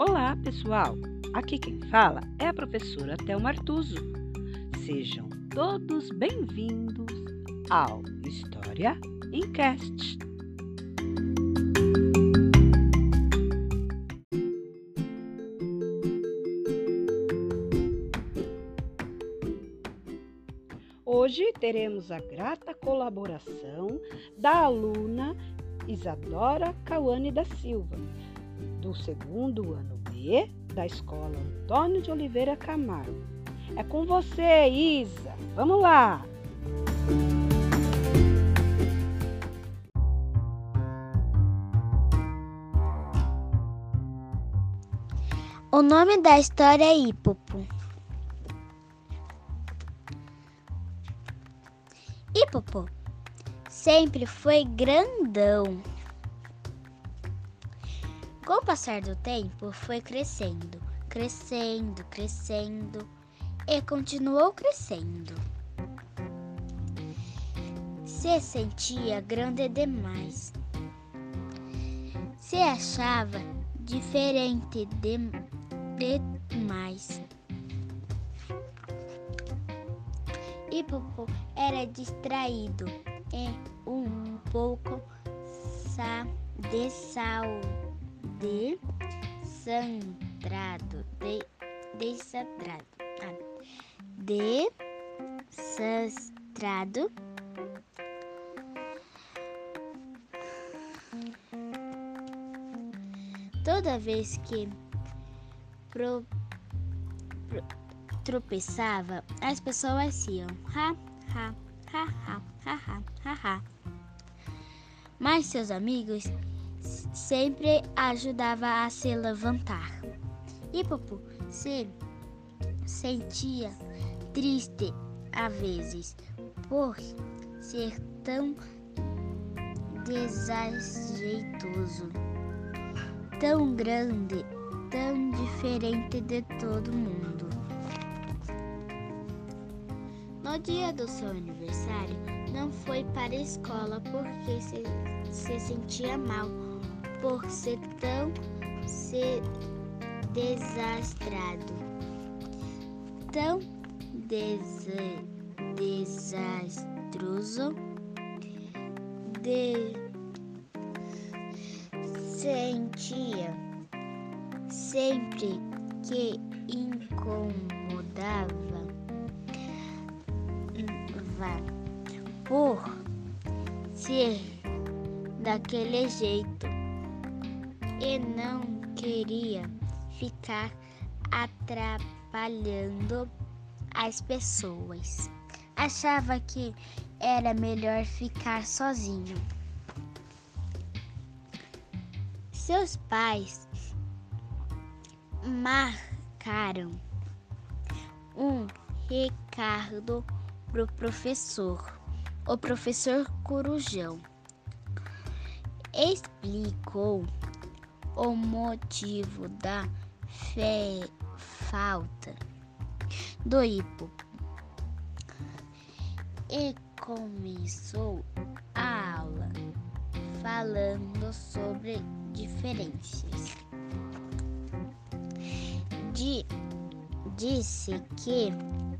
Olá, pessoal! Aqui quem fala é a professora Thelma Artuso. Sejam todos bem-vindos ao História em Cast. Hoje teremos a grata colaboração da aluna Isadora Cauane da Silva, do segundo ano B da Escola Antônio de Oliveira Camargo. É com você, Isa. Vamos lá! O nome da história é Hípopo. Hípopo sempre foi grandão. Com o passar do tempo, foi crescendo, crescendo, crescendo e continuou crescendo. Se sentia grande demais. Se achava diferente de, demais. Hippo era distraído e um pouco sa de saúde desandrado, de, desandrado, ah, desastrado. Toda vez que pro, pro, tropeçava, as pessoas iam ha, ha, ha, ha, ha, ha, ha, ha. Mas seus amigos sempre ajudava a se levantar. Hippopo se sentia triste a vezes por ser tão desajeitoso, tão grande, tão diferente de todo mundo. No dia do seu aniversário, não foi para a escola porque se, se sentia mal por ser tão ser desastrado, tão desa, desastroso, de, sentia sempre que incomodava. Por ser daquele jeito e não queria ficar atrapalhando as pessoas. Achava que era melhor ficar sozinho. Seus pais marcaram um recado pro professor, o professor Corujão. Explicou o motivo da fé, falta do hipo. E começou a aula falando sobre diferenças. De, disse que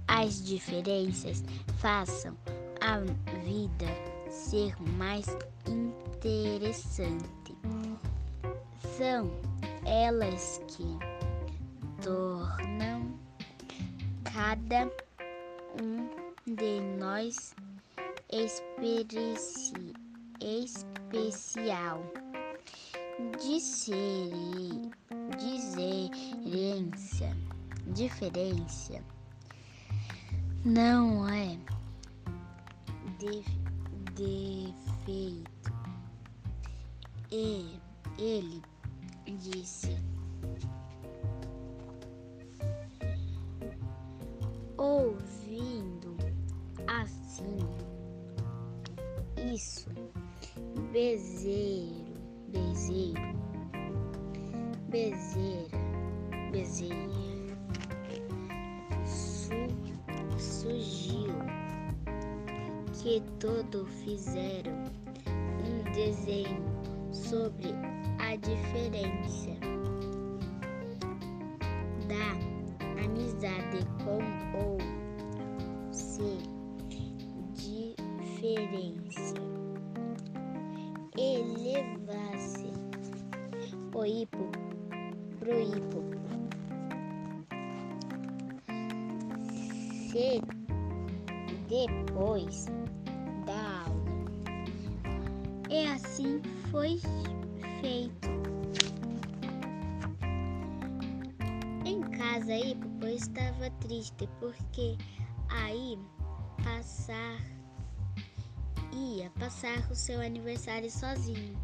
as diferenças façam a vida ser mais interessante são elas que tornam cada um de nós especial. Diferença, diferença não é de, defeito. E ele disse. Ouvindo assim, isso, bezeiro, bezeiro, bezeira, bezeira, su, surgiu que todos fizeram um desenho sobre diferença da amizade com ou se diferença. Elevar-se o hipo pro hipo. Se depois da aula. E assim foi feito em casa Hipo estava triste porque aí passar ia passar o seu aniversário sozinho.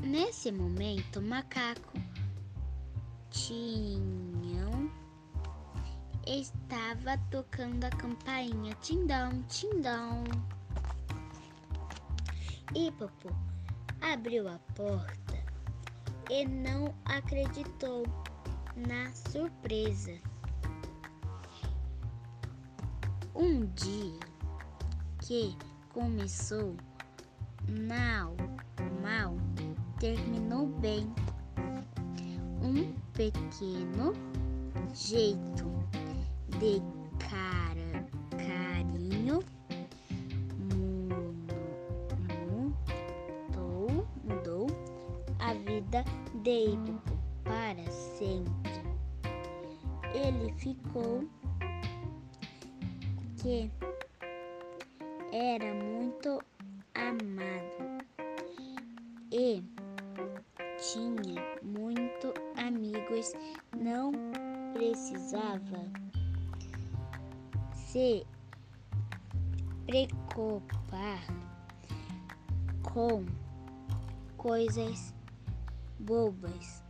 Nesse momento, o macaco Tinhão estava tocando a campainha tindão, tindão. E Popô abriu a porta e não acreditou na surpresa. Um dia que começou mal, mal, terminou bem. Um pequeno jeito de cara, vida para sempre. Ele ficou que era muito amado e tinha muito amigos, não precisava se preocupar com coisas bobas,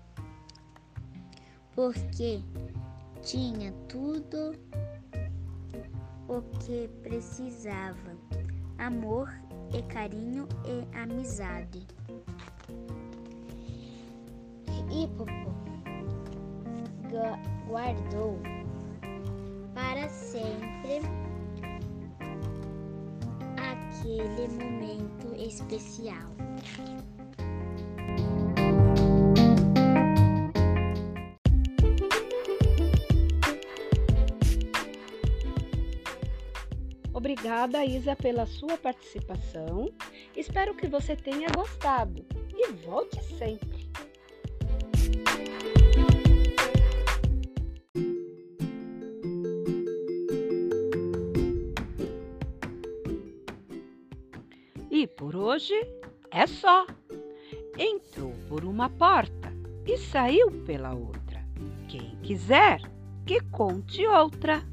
porque tinha tudo o que precisava: amor e carinho e amizade. Hippopo guardou para sempre aquele momento especial. Obrigada, Isa, pela sua participação. Espero que você tenha gostado e volte sempre. E por hoje é só. Entrou por uma porta e saiu pela outra. Quem quiser, que conte outra.